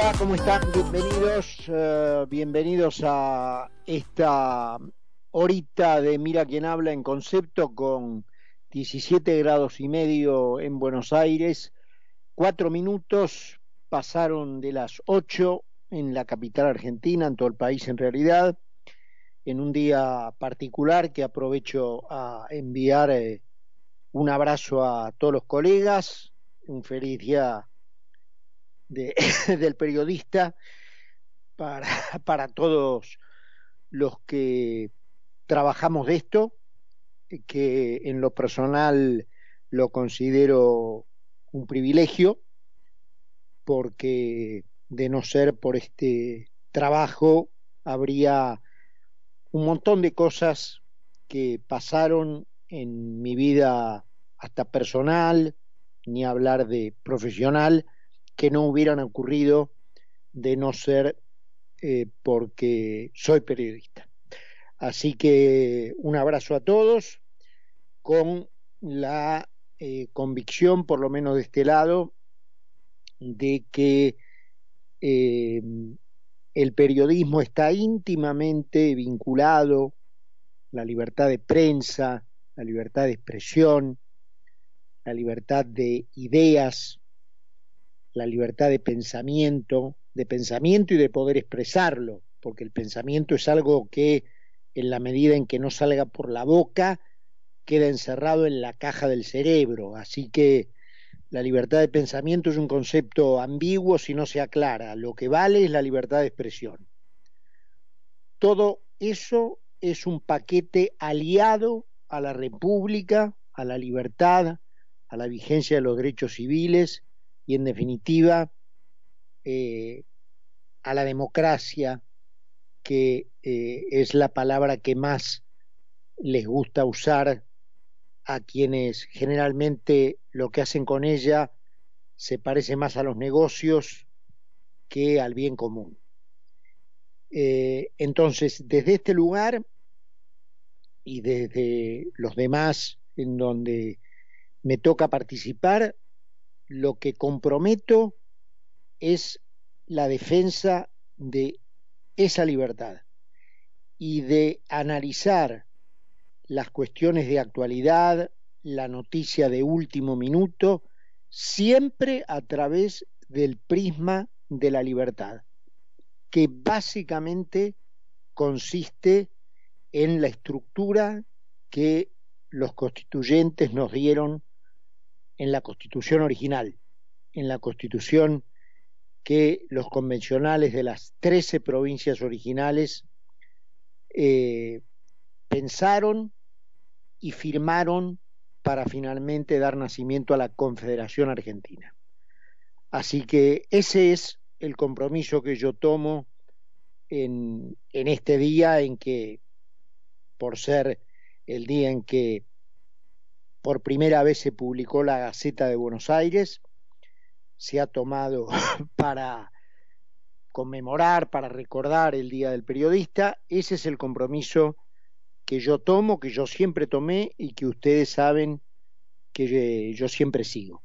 Hola, ¿cómo están? Bienvenidos, eh, bienvenidos a esta horita de Mira quién habla en concepto con 17 grados y medio en Buenos Aires. Cuatro minutos pasaron de las ocho en la capital argentina, en todo el país en realidad, en un día particular que aprovecho a enviar eh, un abrazo a todos los colegas, un feliz día de, del periodista para, para todos los que trabajamos de esto, que en lo personal lo considero un privilegio, porque de no ser por este trabajo habría un montón de cosas que pasaron en mi vida hasta personal, ni hablar de profesional, que no hubieran ocurrido de no ser eh, porque soy periodista. Así que un abrazo a todos con la eh, convicción, por lo menos de este lado, de que eh, el periodismo está íntimamente vinculado, la libertad de prensa, la libertad de expresión, la libertad de ideas, la libertad de pensamiento, de pensamiento y de poder expresarlo, porque el pensamiento es algo que en la medida en que no salga por la boca, queda encerrado en la caja del cerebro. Así que la libertad de pensamiento es un concepto ambiguo si no se aclara. Lo que vale es la libertad de expresión. Todo eso es un paquete aliado a la república, a la libertad, a la vigencia de los derechos civiles y en definitiva eh, a la democracia, que eh, es la palabra que más les gusta usar a quienes generalmente lo que hacen con ella se parece más a los negocios que al bien común. Eh, entonces, desde este lugar y desde los demás en donde me toca participar, lo que comprometo es la defensa de esa libertad y de analizar las cuestiones de actualidad, la noticia de último minuto, siempre a través del prisma de la libertad, que básicamente consiste en la estructura que los constituyentes nos dieron en la constitución original, en la constitución que los convencionales de las 13 provincias originales eh, pensaron y firmaron para finalmente dar nacimiento a la Confederación Argentina. Así que ese es el compromiso que yo tomo en, en este día en que, por ser el día en que por primera vez se publicó la Gaceta de Buenos Aires, se ha tomado para conmemorar, para recordar el Día del Periodista. Ese es el compromiso que yo tomo, que yo siempre tomé y que ustedes saben que yo siempre sigo.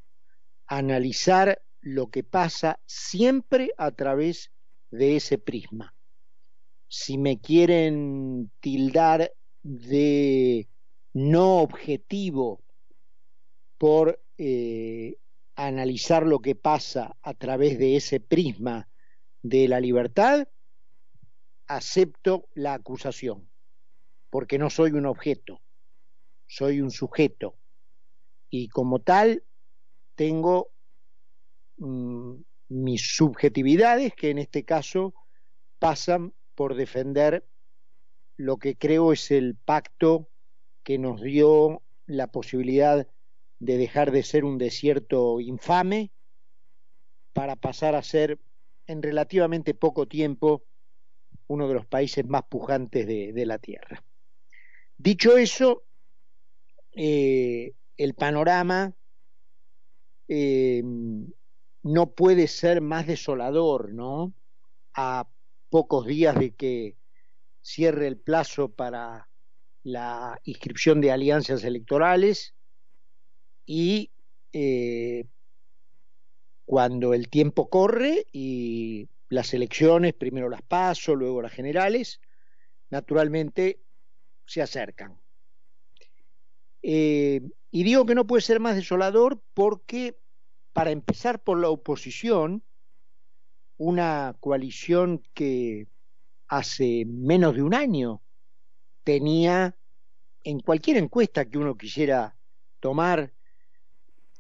Analizar lo que pasa siempre a través de ese prisma. Si me quieren tildar de no objetivo por eh, analizar lo que pasa a través de ese prisma de la libertad, acepto la acusación, porque no soy un objeto, soy un sujeto, y como tal tengo mm, mis subjetividades, que en este caso pasan por defender lo que creo es el pacto que nos dio la posibilidad de dejar de ser un desierto infame para pasar a ser en relativamente poco tiempo uno de los países más pujantes de, la Tierra. Dicho eso, eh, el panorama eh, no puede ser más desolador, ¿no? A pocos días de que cierre el plazo para la inscripción de alianzas electorales y eh, cuando el tiempo corre y las elecciones, primero las paso, luego las generales, naturalmente se acercan. Eh, y digo que no puede ser más desolador porque, para empezar por la oposición, una coalición que hace menos de un año tenía en cualquier encuesta que uno quisiera tomar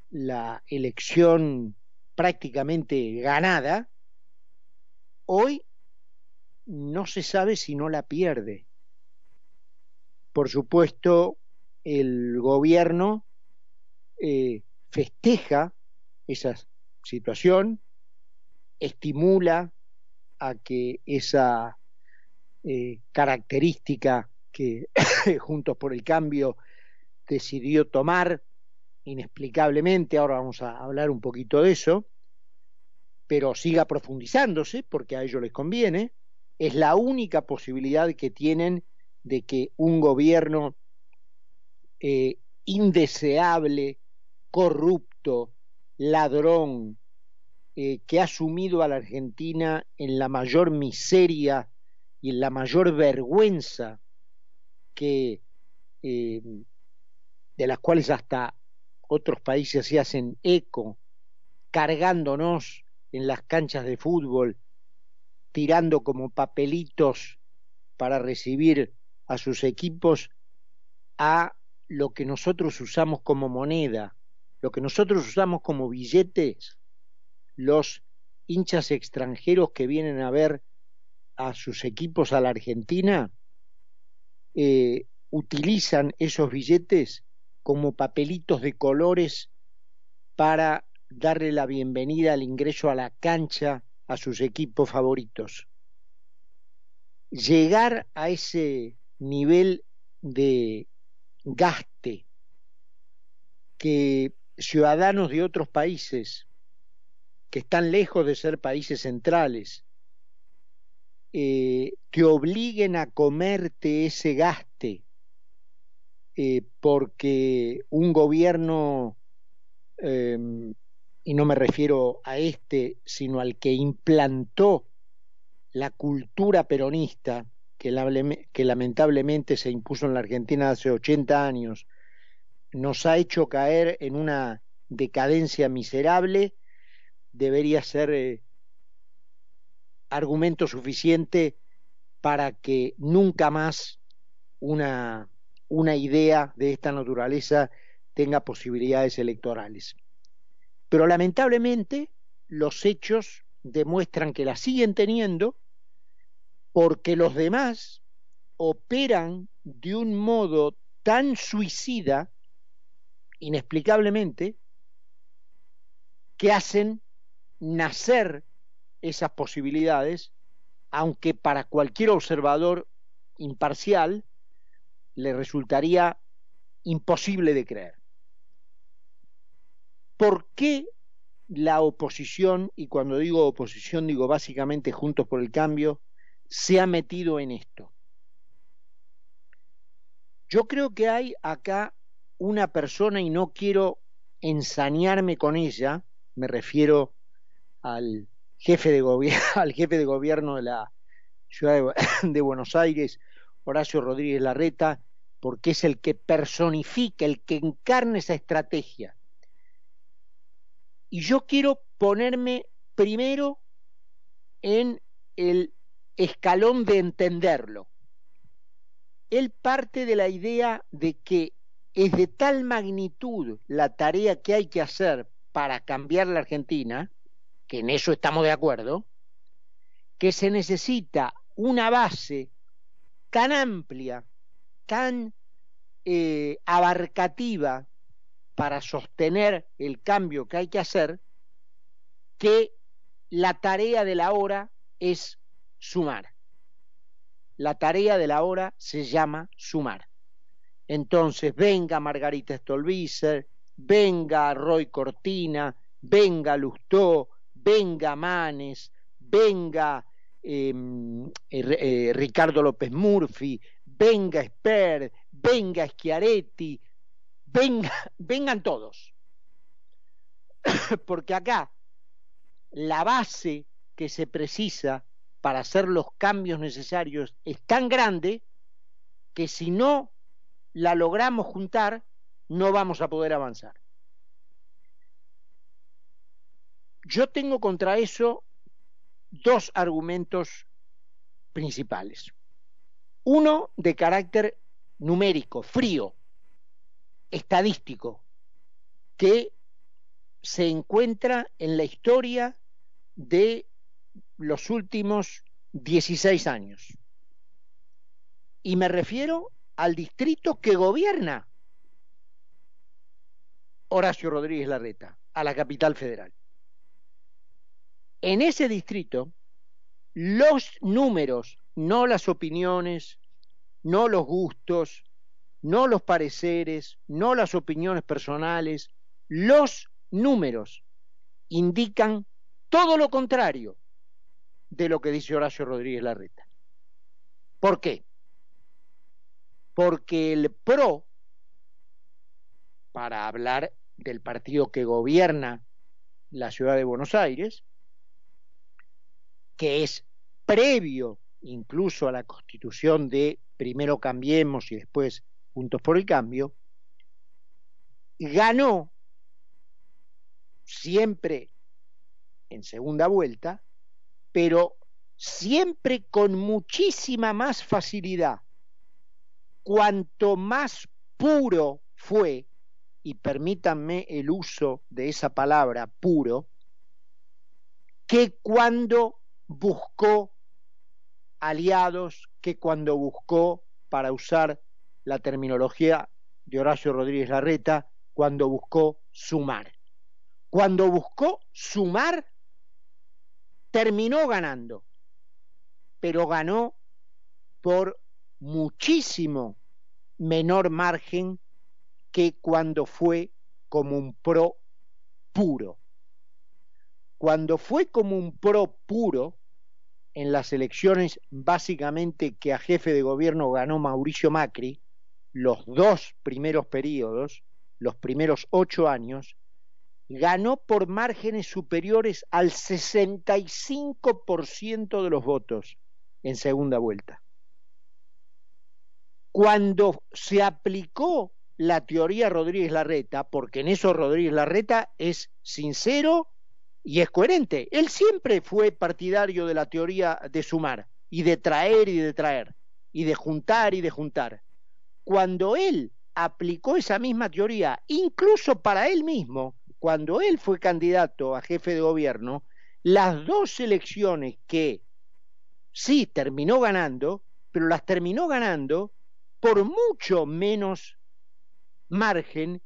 la elección prácticamente ganada, hoy no se sabe si no la pierde. Por supuesto, el gobierno eh, festeja esa situación, estimula a que esa eh, característica que Juntos por el Cambio decidió tomar inexplicablemente, ahora vamos a hablar un poquito de eso, pero siga profundizándose porque a ellos les conviene, es la única posibilidad que tienen de que un gobierno eh, indeseable, corrupto, ladrón, eh, que ha sumido a la Argentina en la mayor miseria y en la mayor vergüenza que eh, de las cuales hasta otros países se hacen eco, cargándonos en las canchas de fútbol, tirando como papelitos para recibir a sus equipos a lo que nosotros usamos como moneda, lo que nosotros usamos como billetes, los hinchas extranjeros que vienen a ver a sus equipos a la Argentina, eh, utilizan esos billetes como papelitos de colores para darle la bienvenida al ingreso a la cancha a sus equipos favoritos. Llegar a ese nivel de gaste que ciudadanos de otros países que están lejos de ser países centrales eh, te obliguen a comerte ese gaste eh, porque un gobierno, em, y no me refiero a este, sino al que implantó la cultura peronista, que, que lamentablemente se impuso en la Argentina hace 80 años, nos ha hecho caer en una decadencia miserable, debería ser eh, argumento suficiente para que nunca más una una idea de esta naturaleza tenga posibilidades electorales. Pero lamentablemente los hechos demuestran que la siguen teniendo porque los demás operan de un modo tan suicida, inexplicablemente, que hacen nacer esas posibilidades, aunque para cualquier observador imparcial le resultaría imposible de creer. ¿Por qué la oposición, y cuando digo oposición digo básicamente Juntos por el Cambio, se ha metido en esto? Yo creo que hay acá una persona, y no quiero ensañarme con ella, me refiero al jefe de, gobierno, al jefe de gobierno de la ciudad de Buenos Aires, Horacio Rodríguez Larreta, porque es el que personifica, el que encarna esa estrategia. Y yo quiero ponerme primero en el escalón de entenderlo. Él parte de la idea de que es de tal magnitud la tarea que hay que hacer para cambiar la Argentina, en eso estamos de acuerdo, que se necesita una base tan amplia, tan eh, abarcativa para sostener el cambio que hay que hacer, que la tarea de la hora es sumar. La tarea de la hora se llama sumar. Entonces, venga Margarita Stolbizer, venga Roy Cortina, venga Lustó, venga Manes, venga Em, eh, eh, Ricardo López Murphy, venga Esper, venga Schiaretti, venga, vengan todos. Porque acá la base que se precisa para hacer los cambios necesarios es tan grande que si no la logramos juntar, no vamos a poder avanzar. Yo tengo contra eso dos argumentos principales. Uno de carácter numérico, frío, estadístico, que se encuentra en la historia de los últimos 16 años. Y me refiero al distrito que gobierna Horacio Rodríguez Larreta, a la capital federal. En ese distrito, los números, no las opiniones, no los gustos, no los pareceres, no las opiniones personales, los números indican todo lo contrario de lo que dice Horacio Rodríguez Larreta. ¿Por qué? Porque el PRO, para hablar del partido que gobierna la ciudad de Buenos Aires, que es previo incluso a la constitución de primero Cambiemos y después Juntos por el Cambio, ganó siempre en segunda vuelta, pero siempre con muchísima más facilidad. Cuanto más puro fue, y permítanme el uso de esa palabra puro, que cuando buscó aliados, que cuando buscó, para usar la terminología de Horacio Rodríguez Larreta, cuando buscó sumar. Cuando buscó sumar, terminó ganando, pero ganó por muchísimo menor margen que cuando fue como un pro puro. Cuando fue como un pro puro, en las elecciones básicamente que a jefe de gobierno ganó Mauricio Macri, los dos primeros periodos, los primeros ocho años, ganó por márgenes superiores al 65% de los votos en segunda vuelta. Cuando se aplicó la teoría Rodríguez Larreta, porque en eso Rodríguez Larreta es sincero y es coherente. Él siempre fue partidario de la teoría de sumar y de traer y de traer y de juntar y de juntar. Cuando él aplicó esa misma teoría, incluso para él mismo, cuando él fue candidato a jefe de gobierno, las dos elecciones que sí terminó ganando, pero las terminó ganando por mucho menos margen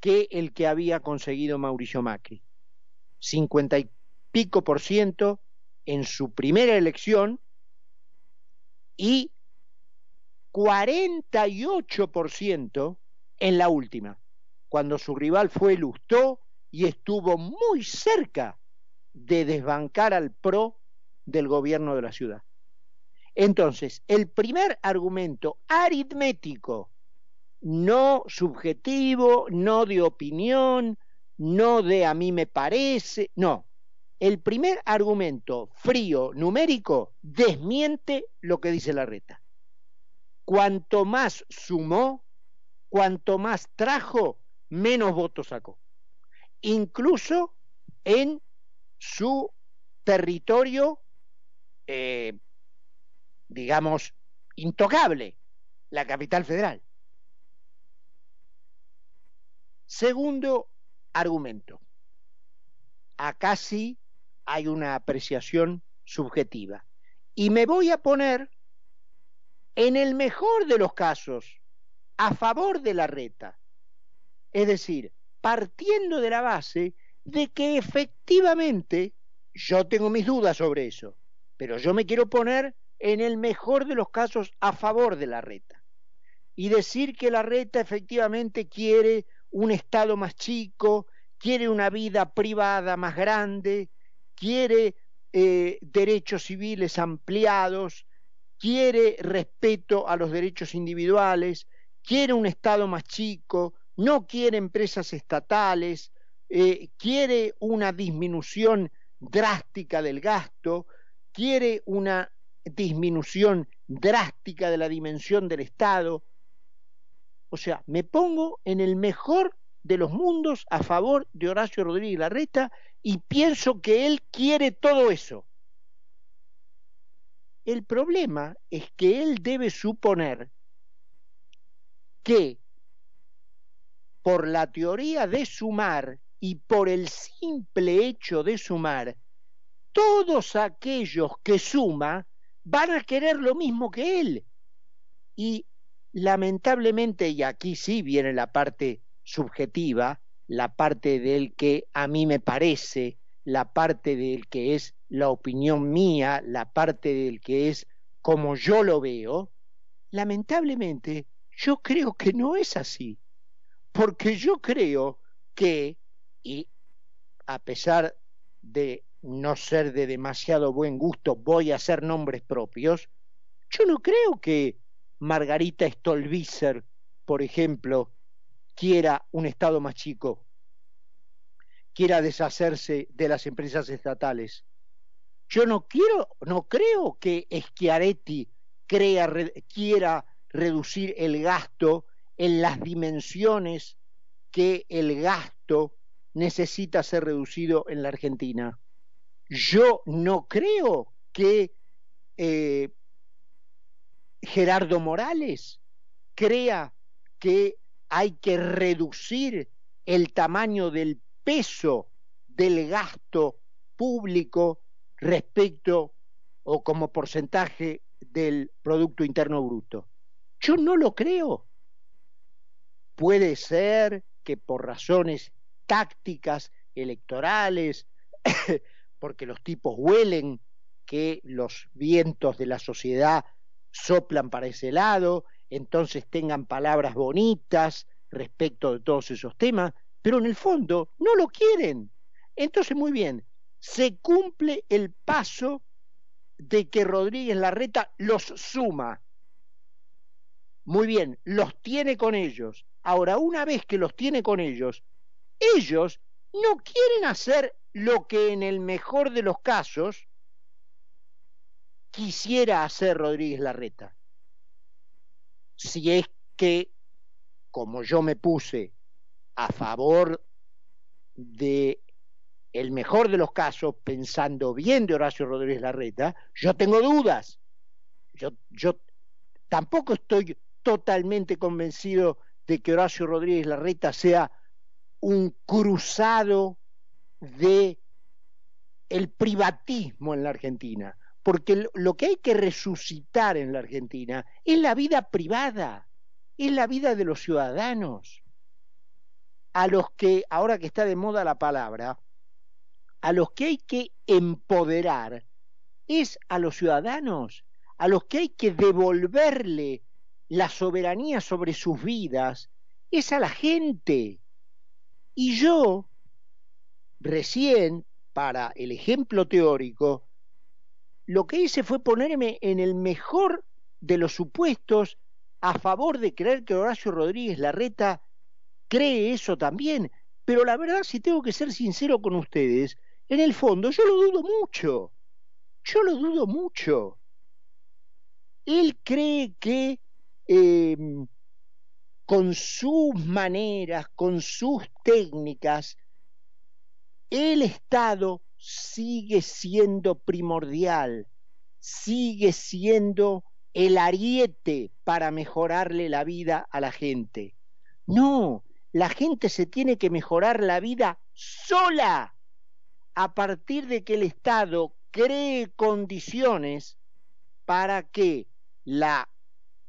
que el que había conseguido Mauricio Macri. 50 y pico por ciento en su primera elección y 48 por ciento en la última, cuando su rival fue Lustó y estuvo muy cerca de desbancar al PRO del gobierno de la ciudad. Entonces, el primer argumento aritmético no subjetivo, no de opinión, no de a mí me parece, no. El primer argumento frío numérico desmiente lo que dice la reta. Cuanto más sumó, cuanto más trajo, menos votos sacó. Incluso en su territorio, eh, digamos, intocable, la capital federal. Segundo argumento. Acá sí hay una apreciación subjetiva. Y me voy a poner, en el mejor de los casos, a favor de la reta. Es decir, partiendo de la base de que efectivamente, yo tengo mis dudas sobre eso, pero yo me quiero poner en el mejor de los casos a favor de la reta. Y decir que la reta efectivamente quiere un Estado más chico, quiere una vida privada más grande, quiere eh, derechos civiles ampliados, quiere respeto a los derechos individuales, quiere un Estado más chico, no quiere empresas estatales, eh, quiere una disminución drástica del gasto, quiere una disminución drástica de la dimensión del Estado. O sea, me pongo en el mejor de los mundos a favor de Horacio Rodríguez Larreta y pienso que él quiere todo eso. El problema es que él debe suponer que por la teoría de sumar y por el simple hecho de sumar, todos aquellos que suma van a querer lo mismo que él. Y lamentablemente, y aquí sí viene la parte subjetiva, la parte del que a mí me parece, la parte del que es la opinión mía, la parte del que es como yo lo veo, lamentablemente yo creo que no es así, porque yo creo que, y a pesar de no ser de demasiado buen gusto, voy a hacer nombres propios, yo no creo que Margarita Stolbizer, por ejemplo, quiera un Estado más chico, quiera deshacerse de las empresas estatales. Yo no quiero, no creo que Schiaretti crea, quiera reducir el gasto en las dimensiones que el gasto necesita ser reducido en la Argentina. Yo no creo que eh, Gerardo Morales crea que hay que reducir el tamaño del peso del gasto público respecto o como porcentaje del Producto Interno Bruto. Yo no lo creo. Puede ser que por razones tácticas, electorales, porque los tipos huelen que los vientos de la sociedad soplan para ese lado, entonces tengan palabras bonitas respecto de todos esos temas, pero en el fondo no lo quieren. Entonces, muy bien, se cumple el paso de que Rodríguez Larreta los suma. Muy bien, los tiene con ellos. Ahora, una vez que los tiene con ellos, ellos no quieren hacer lo que en el mejor de los casos quisiera hacer Rodríguez Larreta. Si es que, como yo me puse a favor de el mejor de los casos, pensando bien de Horacio Rodríguez Larreta, yo tengo dudas. Yo, yo tampoco estoy totalmente convencido de que Horacio Rodríguez Larreta sea un cruzado de el privatismo en la Argentina, porque lo que hay que resucitar en la Argentina es la vida privada, es la vida de los ciudadanos, a los que, ahora que está de moda la palabra, a los que hay que empoderar es a los ciudadanos, a los que hay que devolverle la soberanía sobre sus vidas, es a la gente. Y yo, recién, para el ejemplo teórico, lo que hice fue ponerme en el mejor de los supuestos a favor de creer que Horacio Rodríguez Larreta cree eso también. Pero la verdad, si tengo que ser sincero con ustedes, en el fondo yo lo dudo mucho. Yo lo dudo mucho. Él cree que eh, con sus maneras, con sus técnicas, el Estado sigue siendo primordial, sigue siendo el ariete para mejorarle la vida a la gente. No, la gente se tiene que mejorar la vida sola a partir de que el Estado cree condiciones para que la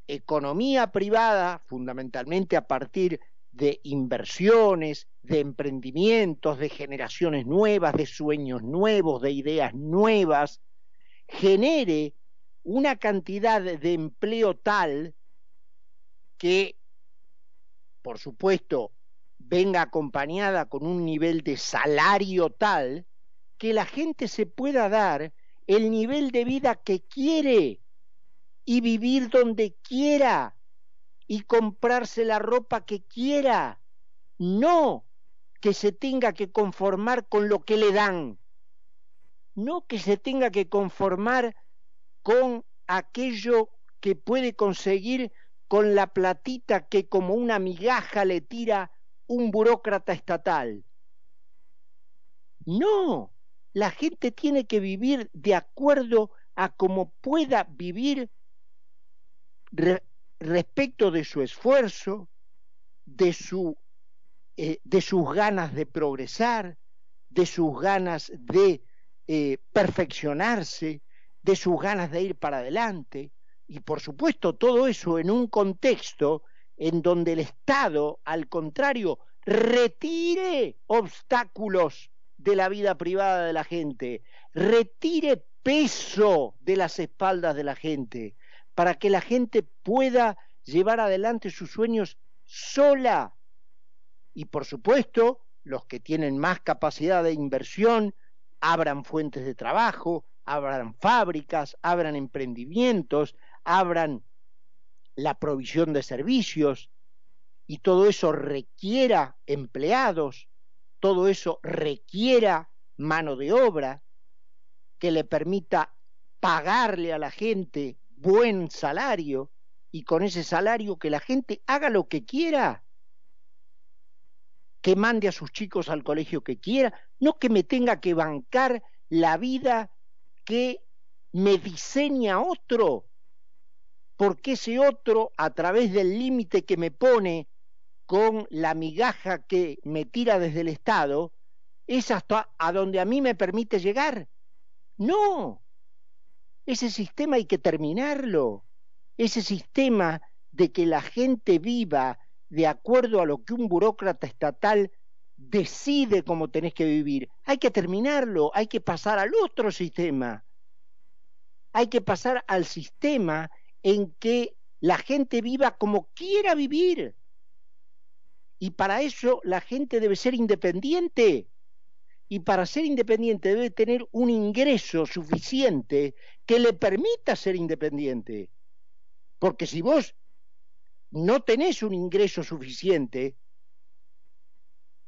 economía privada, fundamentalmente a partir de inversiones, de emprendimientos, de generaciones nuevas, de sueños nuevos, de ideas nuevas, genere una cantidad de empleo tal que, por supuesto, venga acompañada con un nivel de salario tal que la gente se pueda dar el nivel de vida que quiere y vivir donde quiera y comprarse la ropa que quiera, no que se tenga que conformar con lo que le dan. no que se tenga que conformar con aquello que puede conseguir con la platita que como una migaja le tira un burócrata estatal. No, la gente tiene que vivir de acuerdo a cómo pueda vivir respecto de su esfuerzo, de, su, eh, de sus ganas de progresar, de sus ganas de eh, perfeccionarse, de sus ganas de ir para adelante. Y por supuesto todo eso en un contexto en donde el Estado, al contrario, retire obstáculos de la vida privada de la gente, retire peso de las espaldas de la gente, para que la gente pueda llevar adelante sus sueños sola. Y por supuesto, los que tienen más capacidad de inversión, abran fuentes de trabajo, abran fábricas, abran emprendimientos, abran la provisión de servicios, y todo eso requiera empleados, todo eso requiera mano de obra que le permita pagarle a la gente buen salario y con ese salario que la gente haga lo que quiera, que mande a sus chicos al colegio que quiera, no que me tenga que bancar la vida que me diseña otro, porque ese otro, a través del límite que me pone con la migaja que me tira desde el Estado, es hasta a donde a mí me permite llegar. No, ese sistema hay que terminarlo. Ese sistema de que la gente viva de acuerdo a lo que un burócrata estatal decide cómo tenés que vivir. Hay que terminarlo, hay que pasar al otro sistema. Hay que pasar al sistema en que la gente viva como quiera vivir. Y para eso la gente debe ser independiente y para ser independiente debe tener un ingreso suficiente que le permita ser independiente. Porque si vos no tenés un ingreso suficiente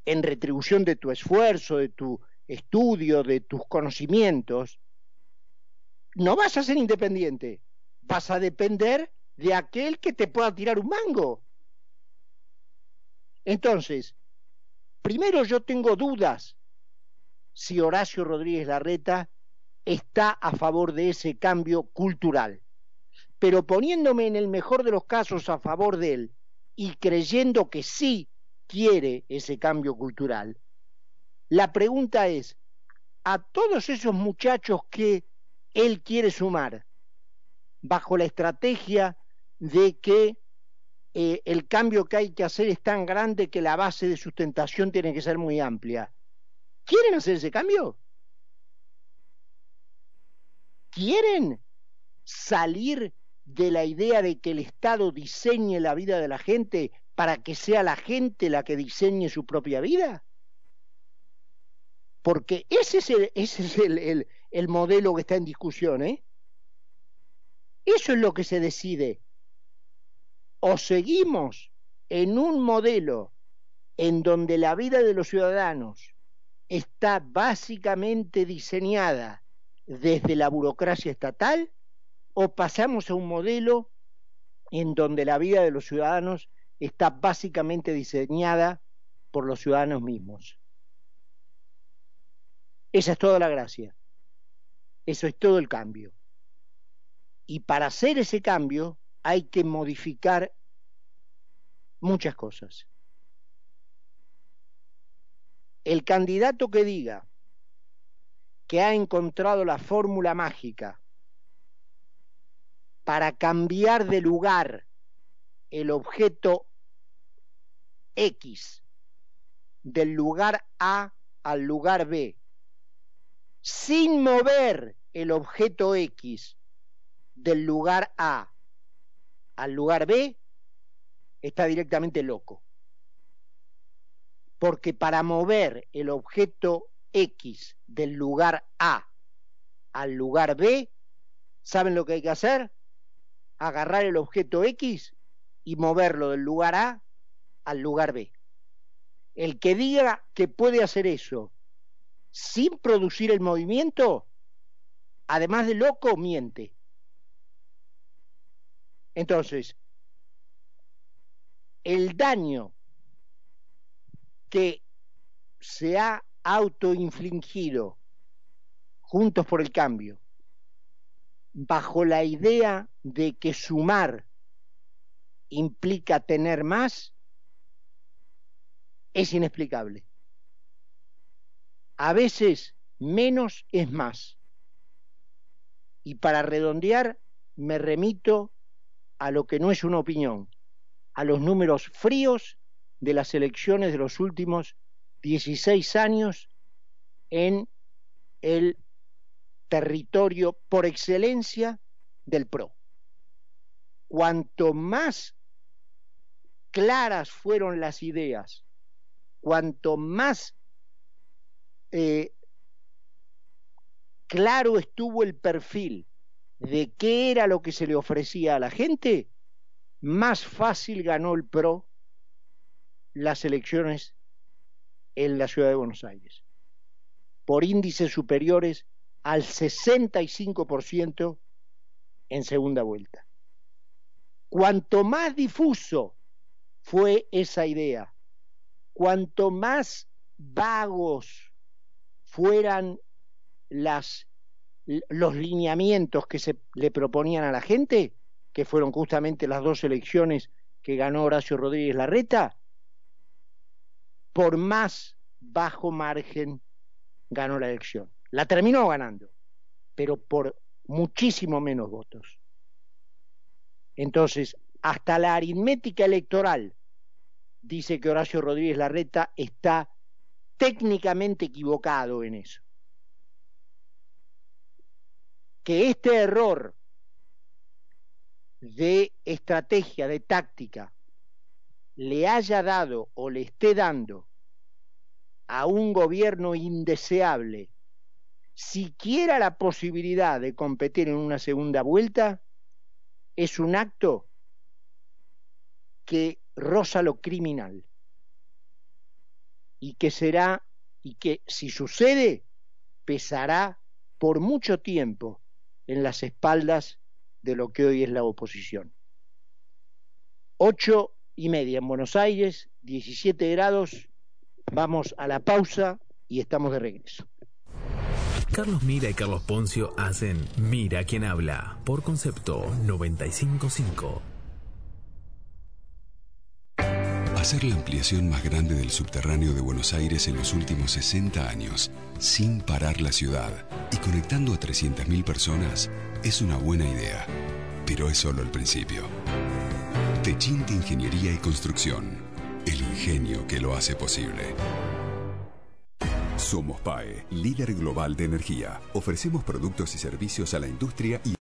en retribución de tu esfuerzo, de tu estudio, de tus conocimientos, no vas a ser independiente. Vas a depender de aquel que te pueda tirar un mango. Entonces, primero yo tengo dudas si Horacio Rodríguez Larreta está a favor de ese cambio cultural. Pero poniéndome en el mejor de los casos a favor de él y creyendo que sí quiere ese cambio cultural, la pregunta es, a todos esos muchachos que él quiere sumar, bajo la estrategia de que eh, el cambio que hay que hacer es tan grande que la base de sustentación tiene que ser muy amplia. ¿Quieren hacer ese cambio? ¿Quieren salir de la idea de que el Estado diseñe la vida de la gente para que sea la gente la que diseñe su propia vida? Porque ese es el, ese es el, el modelo que está en discusión, ¿eh? Eso es lo que se decide. O seguimos en un modelo en donde la vida de los ciudadanos está básicamente diseñada desde la burocracia estatal o pasamos a un modelo en donde la vida de los ciudadanos está básicamente diseñada por los ciudadanos mismos. Esa es toda la gracia. Eso es todo el cambio. Y para hacer ese cambio hay que modificar muchas cosas el candidato que diga que ha encontrado la fórmula mágica para cambiar de lugar el objeto X del lugar A al lugar B, sin mover el objeto X del lugar A al lugar B, está directamente loco porque para mover el objeto X del lugar A al lugar B, ¿saben lo que hay que hacer? Agarrar el objeto X y moverlo del lugar A al lugar B. El que diga que puede hacer eso sin producir el movimiento, además de loco, miente. Entonces, el daño que se ha autoinfligido juntos por el cambio, bajo la idea de que sumar implica tener más, es inexplicable. A veces menos es más. Y para redondear, me remito a lo que no es una opinión, a los números fríos de las elecciones de los últimos 16 años en el territorio por excelencia del PRO. Cuanto más claras fueron las ideas, cuanto más eh, claro estuvo el perfil de qué era lo que se le ofrecía a la gente, más fácil ganó el PRO las elecciones en la ciudad de Buenos Aires, por índices superiores al 65% en segunda vuelta. Cuanto más difuso fue esa idea, cuanto más vagos fueran las, los lineamientos que se le proponían a la gente, que fueron justamente las dos elecciones que ganó Horacio Rodríguez Larreta, por más bajo margen ganó la elección. La terminó ganando, pero por muchísimo menos votos. Entonces, hasta la aritmética electoral dice que Horacio Rodríguez Larreta está técnicamente equivocado en eso. Que este error de estrategia, de táctica, le haya dado o le esté dando a un gobierno indeseable siquiera la posibilidad de competir en una segunda vuelta, es un acto que roza lo criminal y que será y que si sucede pesará por mucho tiempo en las espaldas de lo que hoy es la oposición. Ocho y media en Buenos Aires, 17 grados, vamos a la pausa y estamos de regreso. Carlos Mira y Carlos Poncio hacen Mira quien habla por concepto 955. Hacer la ampliación más grande del subterráneo de Buenos Aires en los últimos 60 años, sin parar la ciudad y conectando a 300.000 personas, es una buena idea, pero es solo el principio. Techint Ingeniería y Construcción, el ingenio que lo hace posible. Somos PAE, líder global de energía. Ofrecemos productos y servicios a la industria y